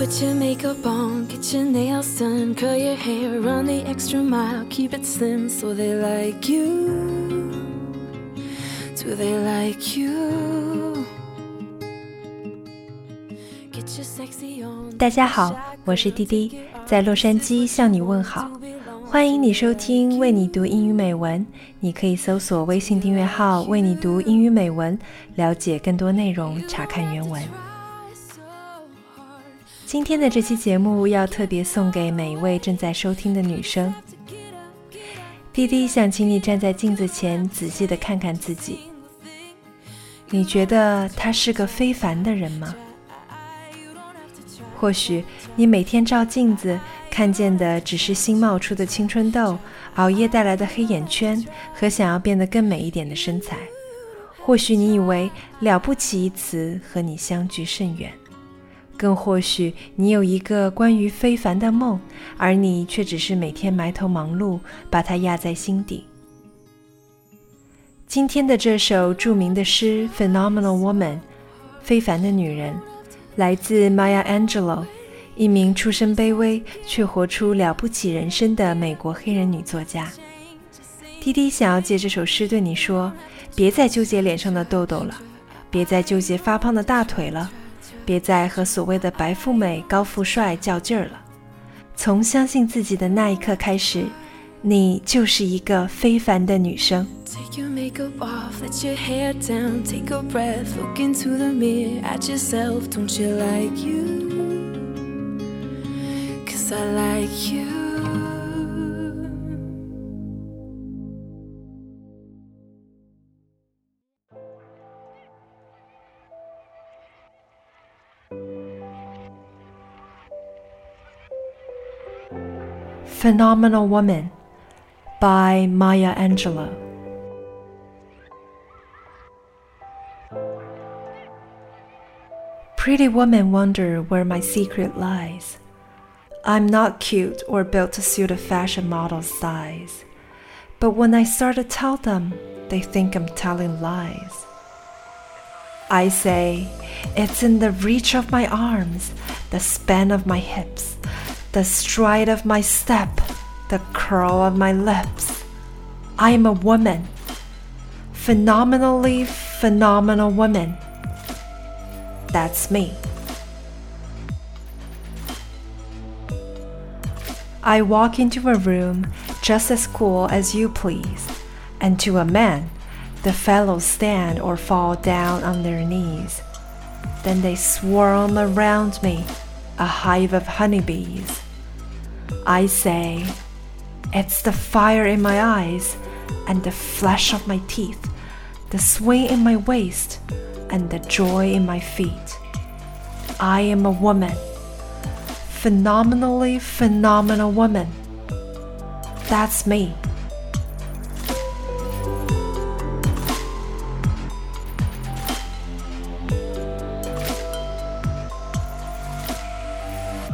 Put your makeup on, get your nails done, curl your hair, run the extra mile, keep it slim so they like you. Do they like you? Get your sexy on. 大家好，我是滴滴，在洛杉矶向你问好，欢迎你收听为你读英语美文。你可以搜索微信订阅号“为你读英语美文”，了解更多内容，查看原文。今天的这期节目要特别送给每一位正在收听的女生。滴滴想请你站在镜子前，仔细的看看自己。你觉得他是个非凡的人吗？或许你每天照镜子看见的只是新冒出的青春痘、熬夜带来的黑眼圈和想要变得更美一点的身材。或许你以为“了不起”一词和你相距甚远。更或许你有一个关于非凡的梦，而你却只是每天埋头忙碌，把它压在心底。今天的这首著名的诗《Phenomenal Woman》，非凡的女人，来自 Maya Angelou，一名出身卑微却活出了不起人生的美国黑人女作家。滴滴想要借这首诗对你说：别再纠结脸上的痘痘了，别再纠结发胖的大腿了。别再和所谓的白富美、高富帅较劲儿了。从相信自己的那一刻开始，你就是一个非凡的女生。Take your makeup Phenomenal Woman by Maya Angelou. Pretty women wonder where my secret lies. I'm not cute or built to suit a fashion model's size. But when I start to tell them, they think I'm telling lies. I say, it's in the reach of my arms, the span of my hips, the stride of my step, the curl of my lips. I am a woman, phenomenally phenomenal woman. That's me. I walk into a room just as cool as you please, and to a man, the fellows stand or fall down on their knees. Then they swarm around me a hive of honeybees. I say, it's the fire in my eyes and the flesh of my teeth, the sway in my waist and the joy in my feet. I am a woman, phenomenally phenomenal woman. That's me.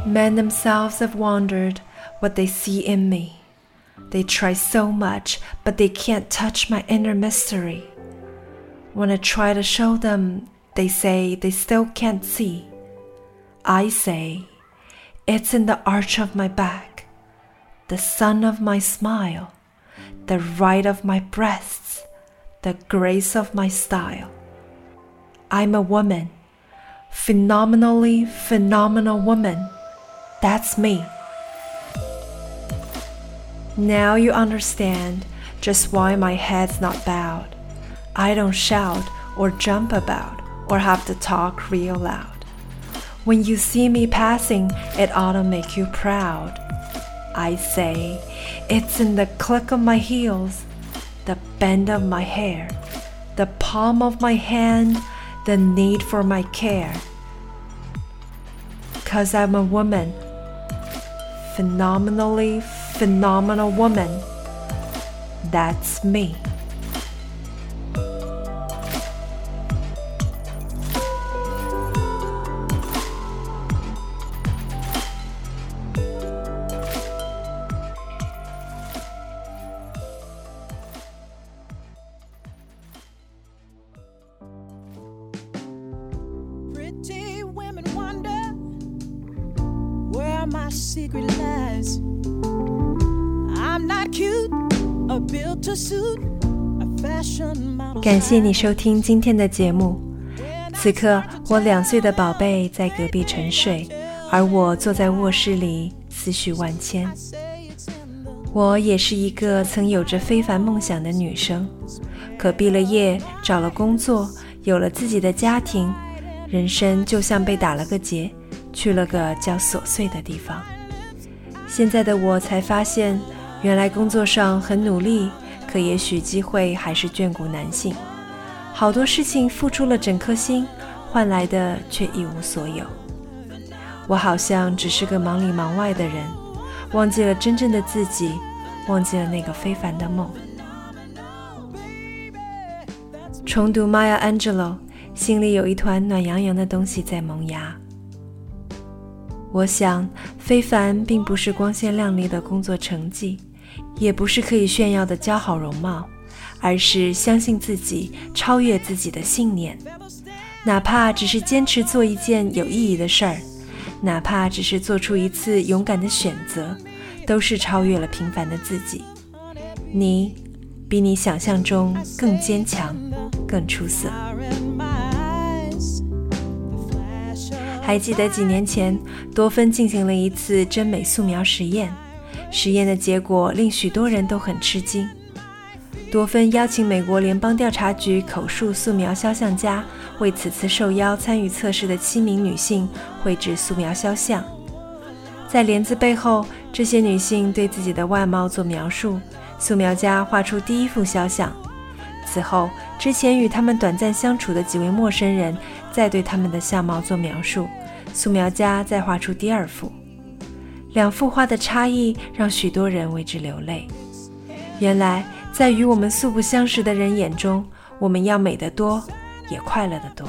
Men themselves have wondered what they see in me. They try so much, but they can't touch my inner mystery. When I try to show them, they say they still can't see. I say, it's in the arch of my back, the sun of my smile, the right of my breasts, the grace of my style. I'm a woman, phenomenally phenomenal woman. That's me. Now you understand just why my head's not bowed. I don't shout or jump about or have to talk real loud. When you see me passing, it ought to make you proud. I say, it's in the click of my heels, the bend of my hair, the palm of my hand, the need for my care. Cause I'm a woman phenomenally phenomenal woman. That's me. My secret lies. I'm not cute, or built to suit a fashion 感谢你收听今天的节目。此刻，我两岁的宝贝在隔壁沉睡，而我坐在卧室里思绪万千。我也是一个曾有着非凡梦想的女生，可毕了业，找了工作，有了自己的家庭，人生就像被打了个结，去了个叫琐碎的地方。现在的我才发现，原来工作上很努力，可也许机会还是眷顾男性。好多事情付出了整颗心，换来的却一无所有。我好像只是个忙里忙外的人，忘记了真正的自己，忘记了那个非凡的梦。重读 Maya Angelou，心里有一团暖洋洋的东西在萌芽。我想，非凡并不是光鲜亮丽的工作成绩，也不是可以炫耀的姣好容貌。而是相信自己，超越自己的信念，哪怕只是坚持做一件有意义的事儿，哪怕只是做出一次勇敢的选择，都是超越了平凡的自己。你比你想象中更坚强，更出色。还记得几年前，多芬进行了一次真美素描实验，实验的结果令许多人都很吃惊。多芬邀请美国联邦调查局口述素描肖像家为此次受邀参与测试的七名女性绘制素描肖像，在帘子背后，这些女性对自己的外貌做描述，素描家画出第一幅肖像。此后，之前与他们短暂相处的几位陌生人再对他们的相貌做描述，素描家再画出第二幅。两幅画的差异让许多人为之流泪。原来。在与我们素不相识的人眼中，我们要美得多，也快乐得多。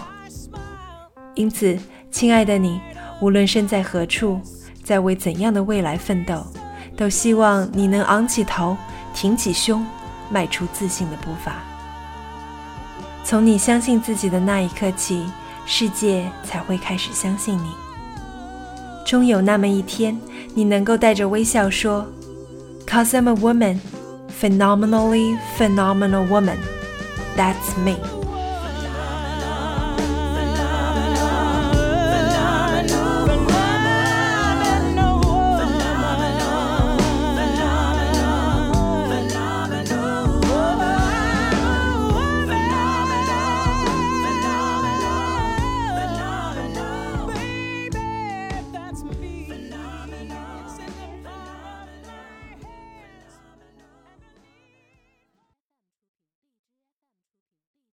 因此，亲爱的你，无论身在何处，在为怎样的未来奋斗，都希望你能昂起头，挺起胸，迈出自信的步伐。从你相信自己的那一刻起，世界才会开始相信你。终有那么一天，你能够带着微笑说：“Cause I'm a woman。” phenomenally phenomenal woman. That's me.